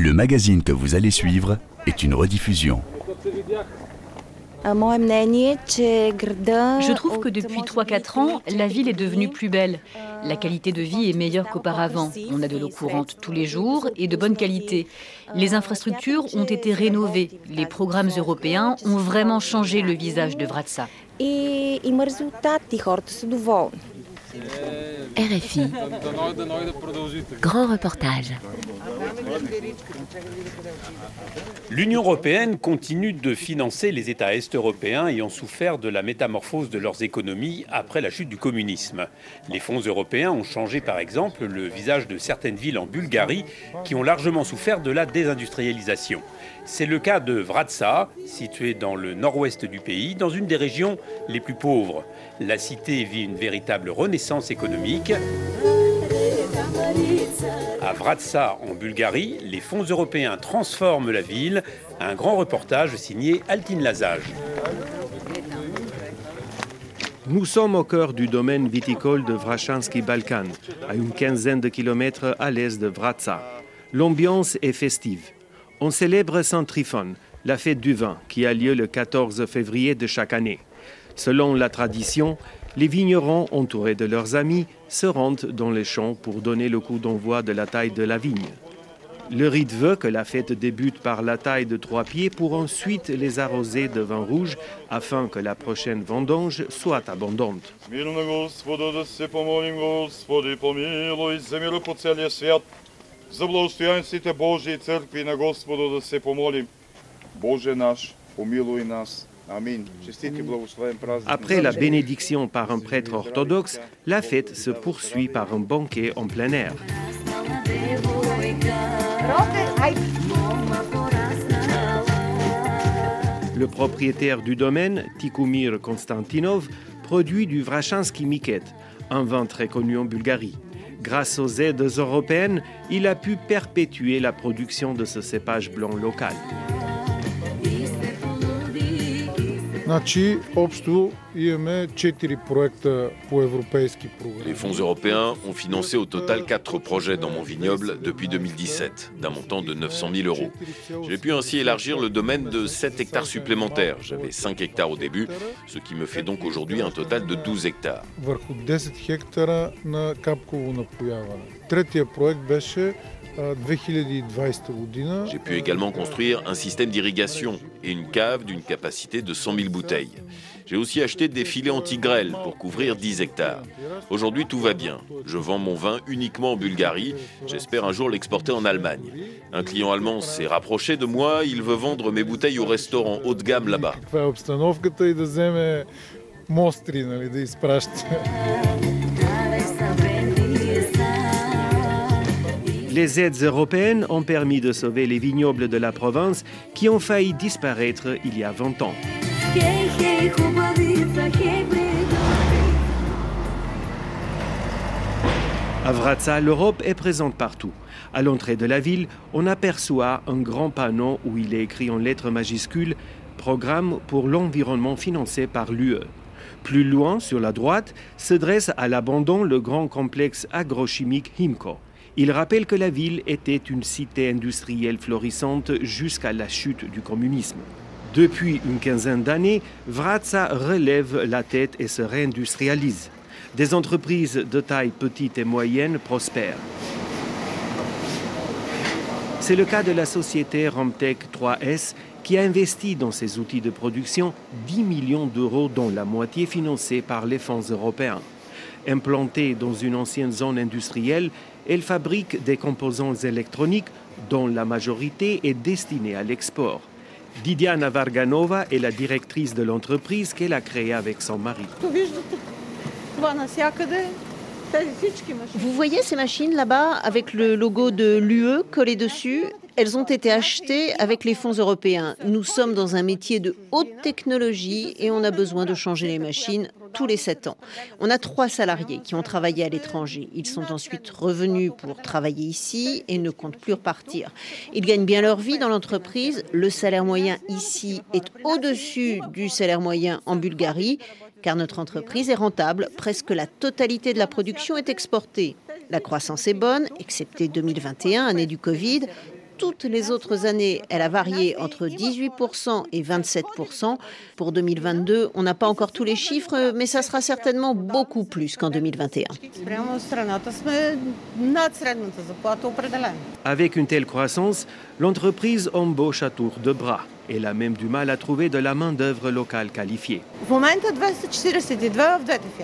Le magazine que vous allez suivre est une rediffusion. Je trouve que depuis 3-4 ans, la ville est devenue plus belle. La qualité de vie est meilleure qu'auparavant. On a de l'eau courante tous les jours et de bonne qualité. Les infrastructures ont été rénovées. Les programmes européens ont vraiment changé le visage de Vratsa. RFI. Grand reportage. L'Union européenne continue de financer les États est-européens ayant souffert de la métamorphose de leurs économies après la chute du communisme. Les fonds européens ont changé par exemple le visage de certaines villes en Bulgarie qui ont largement souffert de la désindustrialisation. C'est le cas de Vratsa, située dans le nord-ouest du pays, dans une des régions les plus pauvres. La cité vit une véritable renaissance économique. À Vratsa, en Bulgarie, les fonds européens transforment la ville. Un grand reportage signé Altine Lazage. Nous sommes au cœur du domaine viticole de Vrachanski Balkan, à une quinzaine de kilomètres à l'est de Vratsa. L'ambiance est festive. On célèbre Saint Tryphon, la fête du vin, qui a lieu le 14 février de chaque année. Selon la tradition, les vignerons, entourés de leurs amis, se rendent dans les champs pour donner le coup d'envoi de la taille de la vigne. Le rite veut que la fête débute par la taille de trois pieds pour ensuite les arroser de vin rouge afin que la prochaine vendange soit abondante. Après la bénédiction par un prêtre orthodoxe, la fête se poursuit par un banquet en plein air. Le propriétaire du domaine, Tikumir Konstantinov, produit du Vrachanski Miket, un vin très connu en Bulgarie. Grâce aux aides européennes, il a pu perpétuer la production de ce cépage blanc local. Les fonds européens ont financé au total quatre projets dans mon vignoble depuis 2017, d'un montant de 900 000 euros. J'ai pu ainsi élargir le domaine de 7 hectares supplémentaires. J'avais 5 hectares au début, ce qui me fait donc aujourd'hui un total de 12 hectares. J'ai pu également construire un système d'irrigation et une cave d'une capacité de 100 000 bouteilles. J'ai aussi acheté des filets anti-grêle pour couvrir 10 hectares. Aujourd'hui, tout va bien. Je vends mon vin uniquement en Bulgarie. J'espère un jour l'exporter en Allemagne. Un client allemand s'est rapproché de moi. Il veut vendre mes bouteilles au restaurant haut de gamme là-bas. Les aides européennes ont permis de sauver les vignobles de la province qui ont failli disparaître il y a 20 ans. À Vratsa, l'Europe est présente partout. À l'entrée de la ville, on aperçoit un grand panneau où il est écrit en lettres majuscules Programme pour l'environnement financé par l'UE. Plus loin, sur la droite, se dresse à l'abandon le grand complexe agrochimique Himco. Il rappelle que la ville était une cité industrielle florissante jusqu'à la chute du communisme. Depuis une quinzaine d'années, Vratsa relève la tête et se réindustrialise. Des entreprises de taille petite et moyenne prospèrent. C'est le cas de la société Romtech 3S qui a investi dans ses outils de production 10 millions d'euros, dont la moitié financée par les fonds européens. Implantée dans une ancienne zone industrielle, elle fabrique des composants électroniques dont la majorité est destinée à l'export. Didiana Varganova est la directrice de l'entreprise qu'elle a créée avec son mari. Vous voyez ces machines là-bas avec le logo de l'UE collé dessus? Elles ont été achetées avec les fonds européens. Nous sommes dans un métier de haute technologie et on a besoin de changer les machines tous les sept ans. On a trois salariés qui ont travaillé à l'étranger. Ils sont ensuite revenus pour travailler ici et ne comptent plus repartir. Ils gagnent bien leur vie dans l'entreprise. Le salaire moyen ici est au-dessus du salaire moyen en Bulgarie car notre entreprise est rentable. Presque la totalité de la production est exportée. La croissance est bonne, excepté 2021, année du Covid, toutes les autres années, elle a varié entre 18% et 27%. Pour 2022, on n'a pas encore tous les chiffres, mais ça sera certainement beaucoup plus qu'en 2021. Avec une telle croissance, l'entreprise embauche à tour de bras. Elle a même du mal à trouver de la main-d'œuvre locale qualifiée.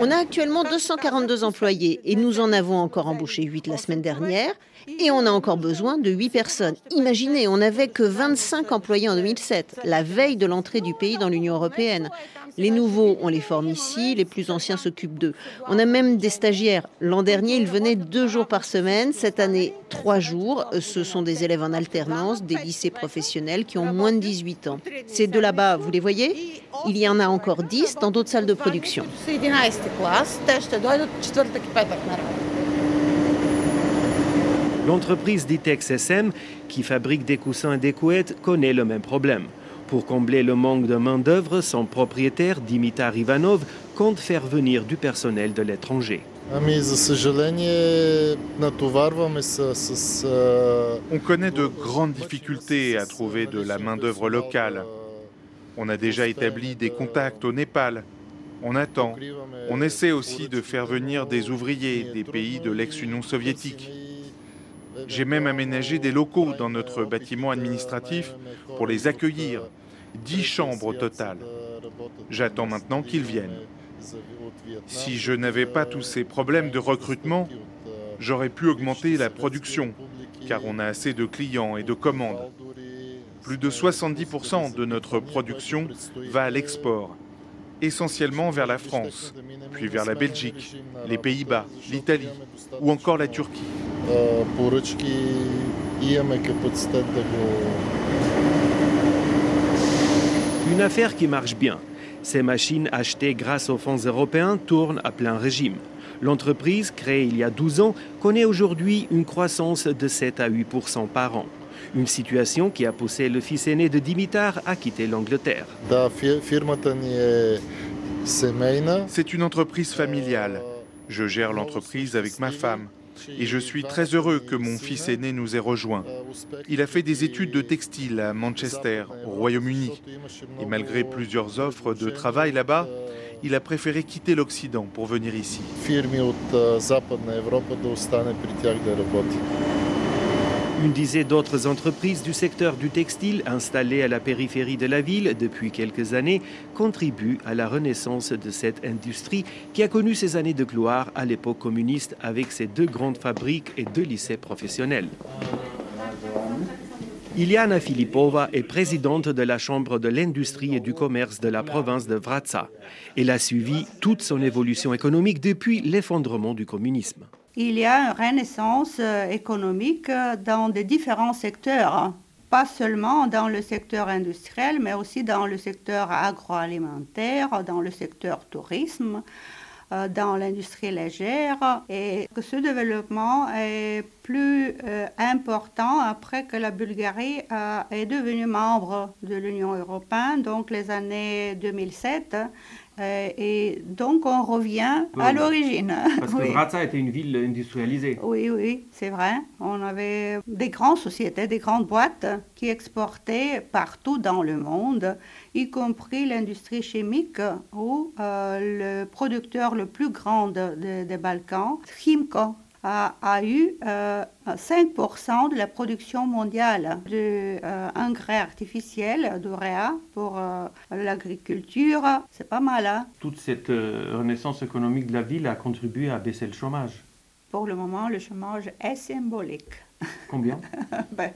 On a actuellement 242 employés et nous en avons encore embauché 8 la semaine dernière. Et on a encore besoin de 8 personnes. Imaginez, on n'avait que 25 employés en 2007, la veille de l'entrée du pays dans l'Union européenne. Les nouveaux, on les forme ici, les plus anciens s'occupent d'eux. On a même des stagiaires. L'an dernier, ils venaient deux jours par semaine. Cette année, trois jours. Ce sont des élèves en alternance, des lycées professionnels qui ont moins de 18 ans. Ces deux là-bas, vous les voyez? Il y en a encore 10 dans d'autres salles de production. L'entreprise Ditex SM, qui fabrique des coussins et des couettes, connaît le même problème. Pour combler le manque de main-d'œuvre, son propriétaire, Dimitar Ivanov, compte faire venir du personnel de l'étranger. On connaît de grandes difficultés à trouver de la main-d'œuvre locale. On a déjà établi des contacts au Népal. On attend. On essaie aussi de faire venir des ouvriers des pays de l'ex-Union soviétique. J'ai même aménagé des locaux dans notre bâtiment administratif pour les accueillir. Dix chambres au total. J'attends maintenant qu'ils viennent. Si je n'avais pas tous ces problèmes de recrutement, j'aurais pu augmenter la production, car on a assez de clients et de commandes. Plus de 70% de notre production va à l'export, essentiellement vers la France, puis vers la Belgique, les Pays-Bas, l'Italie ou encore la Turquie. Une affaire qui marche bien. Ces machines achetées grâce aux fonds européens tournent à plein régime. L'entreprise, créée il y a 12 ans, connaît aujourd'hui une croissance de 7 à 8% par an. Une situation qui a poussé le fils aîné de Dimitar à quitter l'Angleterre. C'est une entreprise familiale. Je gère l'entreprise avec ma femme. Et je suis très heureux que mon fils aîné nous ait rejoints. Il a fait des études de textile à Manchester, au Royaume-Uni. Et malgré plusieurs offres de travail là-bas, il a préféré quitter l'Occident pour venir ici. Une dizaine d'autres entreprises du secteur du textile installées à la périphérie de la ville depuis quelques années contribuent à la renaissance de cette industrie qui a connu ses années de gloire à l'époque communiste avec ses deux grandes fabriques et deux lycées professionnels. Iliana Filipova est présidente de la Chambre de l'industrie et du commerce de la province de Vratsa. Elle a suivi toute son évolution économique depuis l'effondrement du communisme il y a une renaissance euh, économique euh, dans des différents secteurs, hein. pas seulement dans le secteur industriel, mais aussi dans le secteur agroalimentaire, dans le secteur tourisme, euh, dans l'industrie légère, et que ce développement est plus important après que la Bulgarie est devenue membre de l'Union européenne, donc les années 2007 euh, et donc on revient à l'origine. Parce que Vratsa était une ville industrialisée. Oui, oui, c'est vrai. On avait des grandes sociétés, des grandes boîtes qui exportaient partout dans le monde, y compris l'industrie chimique où euh, le producteur le plus grand des Balkans, Chimco, a, eu 5% euh, de la production mondiale d'engrais euh, artificiels, d'uréa, pour euh, l'agriculture. C'est pas mal. Hein? Toute cette renaissance économique de la ville a contribué à baisser le chômage. Pour le moment, le chômage est symbolique. Combien? Ben,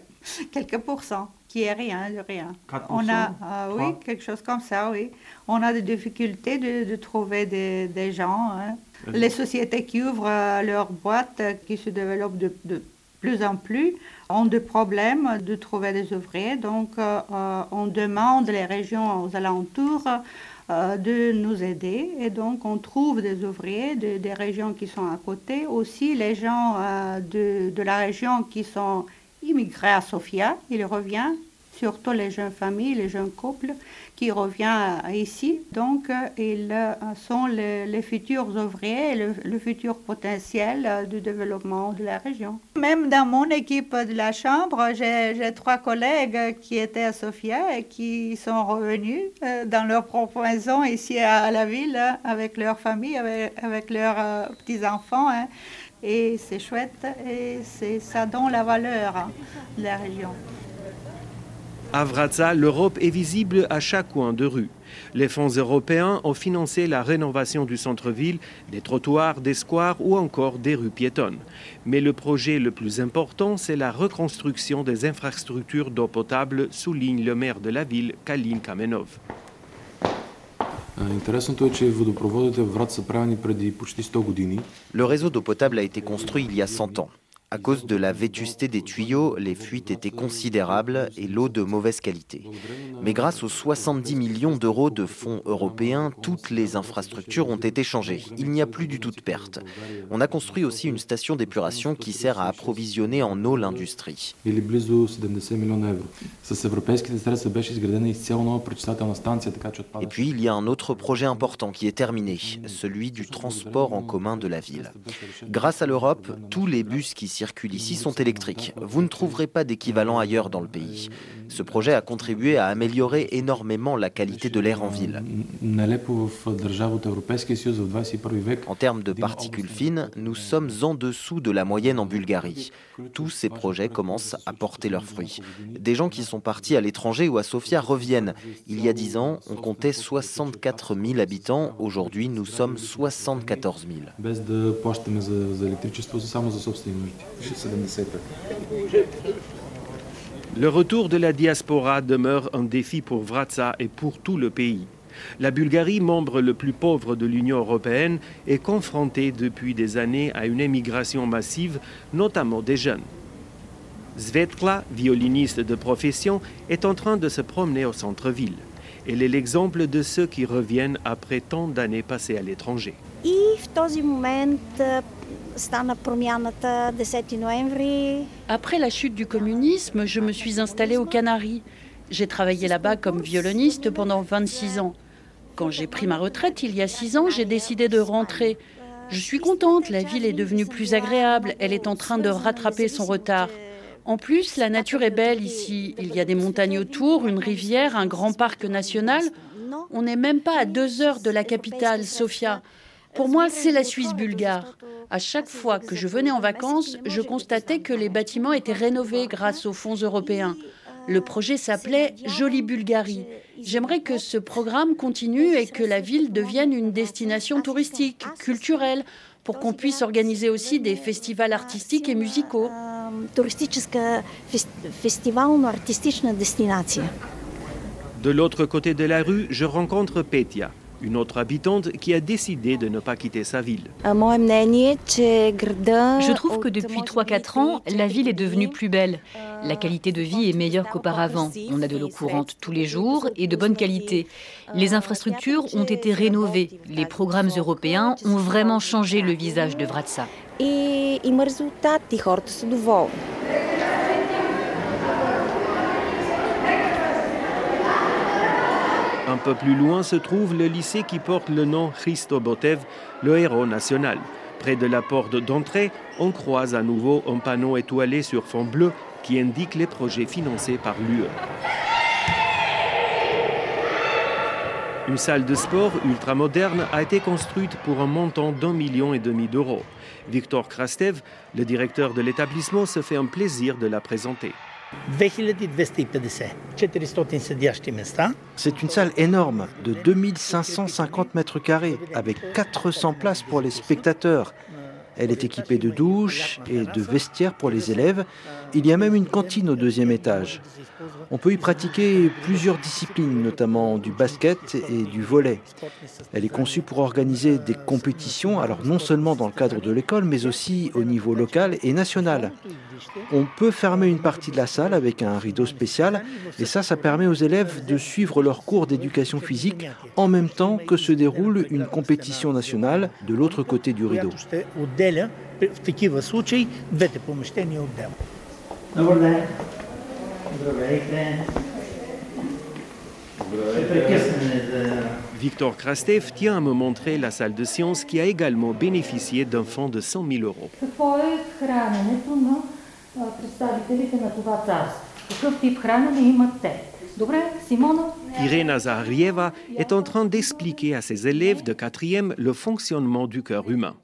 Quelques pourcents, qui est rien de rien. 4%, On a, oui, quelque chose comme ça, oui. On a des difficultés de, trouver des, des gens. Hein. Les sociétés qui ouvrent euh, leurs boîtes, euh, qui se développent de, plus en plus, ont des problèmes de trouver des ouvriers. Donc, euh, on demande les régions aux alentours de nous aider. Et donc, on trouve des ouvriers des régions qui sont à côté. Aussi, les gens de, de, la région qui sont immigrés à Sofia, ils reviennent surtout les jeunes familles, les jeunes couples qui reviennent ici. Donc, ils sont les, futurs ouvriers, le, le, futur potentiel du développement de la région. Même dans mon équipe de la Chambre, j'ai trois collègues qui étaient à Sofia et qui sont revenus euh, dans leur propre maison ici à la ville avec leur famille, avec, leurs euh, petits-enfants. Hein. Et c'est chouette et ça donne la valeur hein, de la région. À Vratza, l'Europe est visible à chaque coin de rue. Les fonds européens ont financé la rénovation du centre-ville, des trottoirs, des squares ou encore des rues piétonnes. Mais le projet le plus important, c'est la reconstruction des infrastructures d'eau potable, souligne le maire de la ville, Kalin Kamenov. Le réseau d'eau potable a été construit il y a 100 ans. À cause de la vétusté des tuyaux, les fuites étaient considérables et l'eau de mauvaise qualité. Mais grâce aux 70 millions d'euros de fonds européens, toutes les infrastructures ont été changées. Il n'y a plus du tout de perte. On a construit aussi une station d'épuration qui sert à approvisionner en eau l'industrie. Et puis il y a un autre projet important qui est terminé, celui du transport en commun de la ville. Grâce à l'Europe, tous les bus qui circulent ici sont électriques. Vous ne trouverez pas d'équivalent ailleurs dans le pays. Ce projet a contribué à améliorer énormément la qualité de l'air en ville. En termes de particules fines, nous sommes en dessous de la moyenne en Bulgarie. Tous ces projets commencent à porter leurs fruits. Des gens qui sont partis à l'étranger ou à Sofia reviennent. Il y a dix ans, on comptait 64 000 habitants. Aujourd'hui, nous sommes 74 000. Le retour de la diaspora demeure un défi pour Vratsa et pour tout le pays. La Bulgarie, membre le plus pauvre de l'Union européenne, est confrontée depuis des années à une émigration massive, notamment des jeunes. Svetla, violiniste de profession, est en train de se promener au centre-ville. Elle est l'exemple de ceux qui reviennent après tant d'années passées à l'étranger. Après la chute du communisme, je me suis installée aux Canaries. J'ai travaillé là-bas comme violoniste pendant 26 ans. Quand j'ai pris ma retraite il y a 6 ans, j'ai décidé de rentrer. Je suis contente, la ville est devenue plus agréable, elle est en train de rattraper son retard. En plus, la nature est belle ici. Il y a des montagnes autour, une rivière, un grand parc national. On n'est même pas à deux heures de la capitale, Sofia. Pour moi, c'est la Suisse bulgare. À chaque fois que je venais en vacances, je constatais que les bâtiments étaient rénovés grâce aux fonds européens. Le projet s'appelait Jolie Bulgarie. J'aimerais que ce programme continue et que la ville devienne une destination touristique, culturelle, pour qu'on puisse organiser aussi des festivals artistiques et musicaux. De l'autre côté de la rue, je rencontre Petia une autre habitante qui a décidé de ne pas quitter sa ville. Je trouve que depuis 3-4 ans, la ville est devenue plus belle. La qualité de vie est meilleure qu'auparavant. On a de l'eau courante tous les jours et de bonne qualité. Les infrastructures ont été rénovées. Les programmes européens ont vraiment changé le visage de Vratsa. Peu plus loin se trouve le lycée qui porte le nom Christo Botev, le héros national. Près de la porte d'entrée, on croise à nouveau un panneau étoilé sur fond bleu qui indique les projets financés par l'UE. Une salle de sport ultramoderne a été construite pour un montant d'un million et demi d'euros. Victor Krastev, le directeur de l'établissement, se fait un plaisir de la présenter. C'est une salle énorme de 2550 mètres carrés avec 400 places pour les spectateurs. Elle est équipée de douches et de vestiaires pour les élèves. Il y a même une cantine au deuxième étage. On peut y pratiquer plusieurs disciplines, notamment du basket et du volet. Elle est conçue pour organiser des compétitions, alors non seulement dans le cadre de l'école, mais aussi au niveau local et national. On peut fermer une partie de la salle avec un rideau spécial, et ça, ça permet aux élèves de suivre leurs cours d'éducation physique en même temps que se déroule une compétition nationale de l'autre côté du rideau. Victor Krastev tient à me montrer la salle de sciences qui a également bénéficié d'un fonds de 100 000 euros. Irena Zaharieva est en train d'expliquer à ses élèves de quatrième le fonctionnement du cœur humain.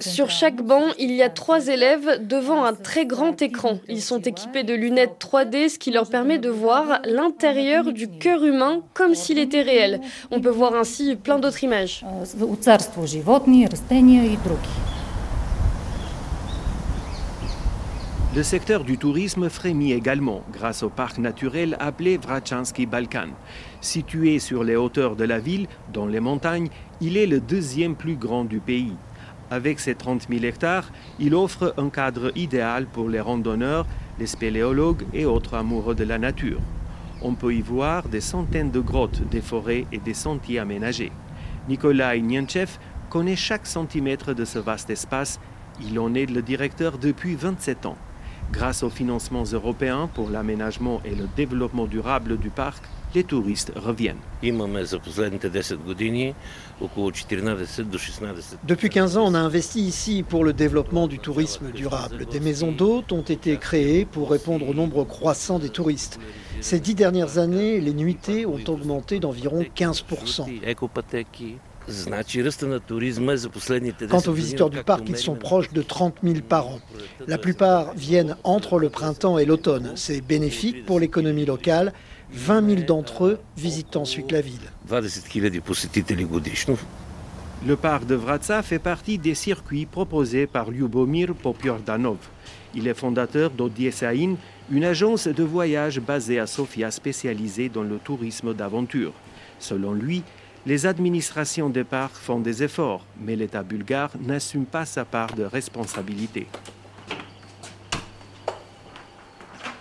Sur chaque banc, il y a trois élèves devant un très grand écran. Ils sont équipés de lunettes 3D, ce qui leur permet de voir l'intérieur du cœur humain comme s'il était réel. On peut voir ainsi plein d'autres images. Le secteur du tourisme frémit également grâce au parc naturel appelé Vrachansky Balkan. Situé sur les hauteurs de la ville, dans les montagnes, il est le deuxième plus grand du pays. Avec ses 30 000 hectares, il offre un cadre idéal pour les randonneurs, les spéléologues et autres amoureux de la nature. On peut y voir des centaines de grottes, des forêts et des sentiers aménagés. Nikolai Nienchev connaît chaque centimètre de ce vaste espace. Il en est le directeur depuis 27 ans. Grâce aux financements européens pour l'aménagement et le développement durable du parc, les touristes reviennent. Depuis 15 ans, on a investi ici pour le développement du tourisme durable. Des maisons d'hôtes ont été créées pour répondre au nombre croissant des touristes. Ces dix dernières années, les nuitées ont augmenté d'environ 15%. Quant aux visiteurs du parc, ils sont proches de 30 000 par an. La plupart viennent entre le printemps et l'automne. C'est bénéfique pour l'économie locale. 20 000 d'entre eux visitent ensuite la ville. Le parc de Vratsa fait partie des circuits proposés par Lyubomir Popiordanov. Il est fondateur d'Odiesain, une agence de voyage basée à Sofia spécialisée dans le tourisme d'aventure. Selon lui, les administrations des parcs font des efforts, mais l'État bulgare n'assume pas sa part de responsabilité.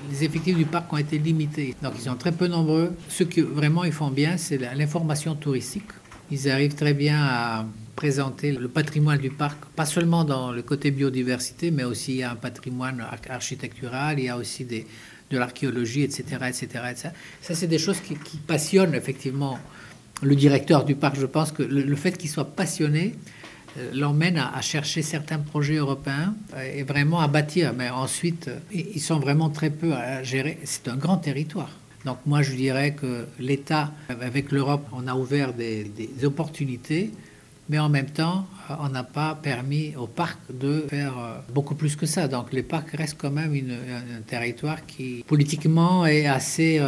Les effectifs du parc ont été limités, donc ils sont très peu nombreux. Ce que vraiment ils font bien, c'est l'information touristique. Ils arrivent très bien à présenter le patrimoine du parc, pas seulement dans le côté biodiversité, mais aussi un patrimoine architectural, il y a aussi des, de l'archéologie, etc., etc., Ça, c'est des choses qui passionnent effectivement le directeur du parc, je pense que le, fait qu'il soit passionné euh, l'emmène à, chercher certains projets européens euh, et vraiment à bâtir. Mais ensuite, euh, ils sont vraiment très peu à gérer. C'est un grand territoire. Donc moi, je dirais que l'État, avec l'Europe, on a ouvert des, opportunités, mais en même temps, on n'a pas permis au parc de faire beaucoup plus que ça. Donc les parcs restent quand même un territoire qui, politiquement, est assez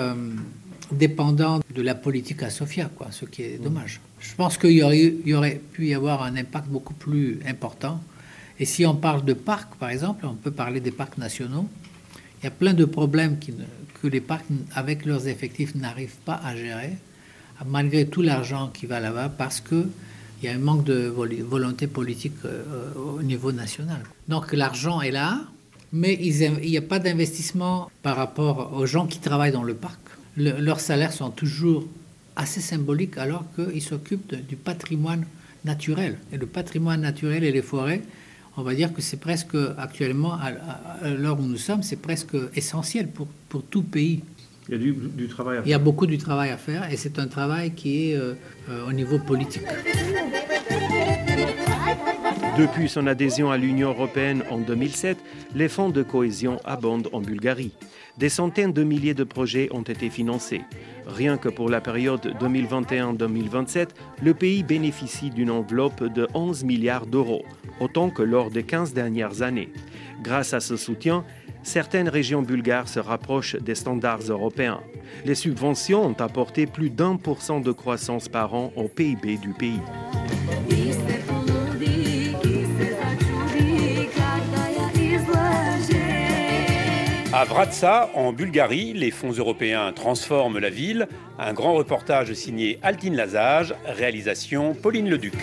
dépendant de la politique à Sofia, quoi, ce qui est dommage. Je pense qu'il y aurait, y aurait pu y avoir un impact beaucoup plus important. Et si on parle de parcs, par exemple, on peut parler des parcs nationaux. Il y a plein de problèmes qui que les parcs, avec leurs effectifs, n'arrivent pas à gérer, malgré tout l'argent qui va là-bas, parce que il y a un manque de volonté politique euh, au niveau national. Donc l'argent est là, mais il n'y a pas d'investissement par rapport aux gens qui travaillent dans le parc leurs salaires sont toujours assez symboliques alors qu'ils s'occupent du patrimoine naturel. Et le patrimoine naturel et les forêts, on va dire que c'est presque actuellement, à, l'heure où nous sommes, c'est presque essentiel pour, pour tout pays. Il y a du, travail à faire. Il y a beaucoup de travail à faire et c'est un travail qui est euh, euh, au niveau politique. Depuis son adhésion à l'Union européenne en 2007, les fonds de cohésion abondent en Bulgarie. Des centaines de milliers de projets ont été financés. Rien que pour la période 2021-2027, le pays bénéficie d'une enveloppe de 11 milliards d'euros, autant que lors des 15 dernières années. Grâce à ce soutien, certaines régions bulgares se rapprochent des standards européens. Les subventions ont apporté plus d'un pour cent de croissance par an au PIB du pays. À Vratsa, en Bulgarie, les fonds européens transforment la ville. Un grand reportage signé Altine Lazage, réalisation Pauline Leduc.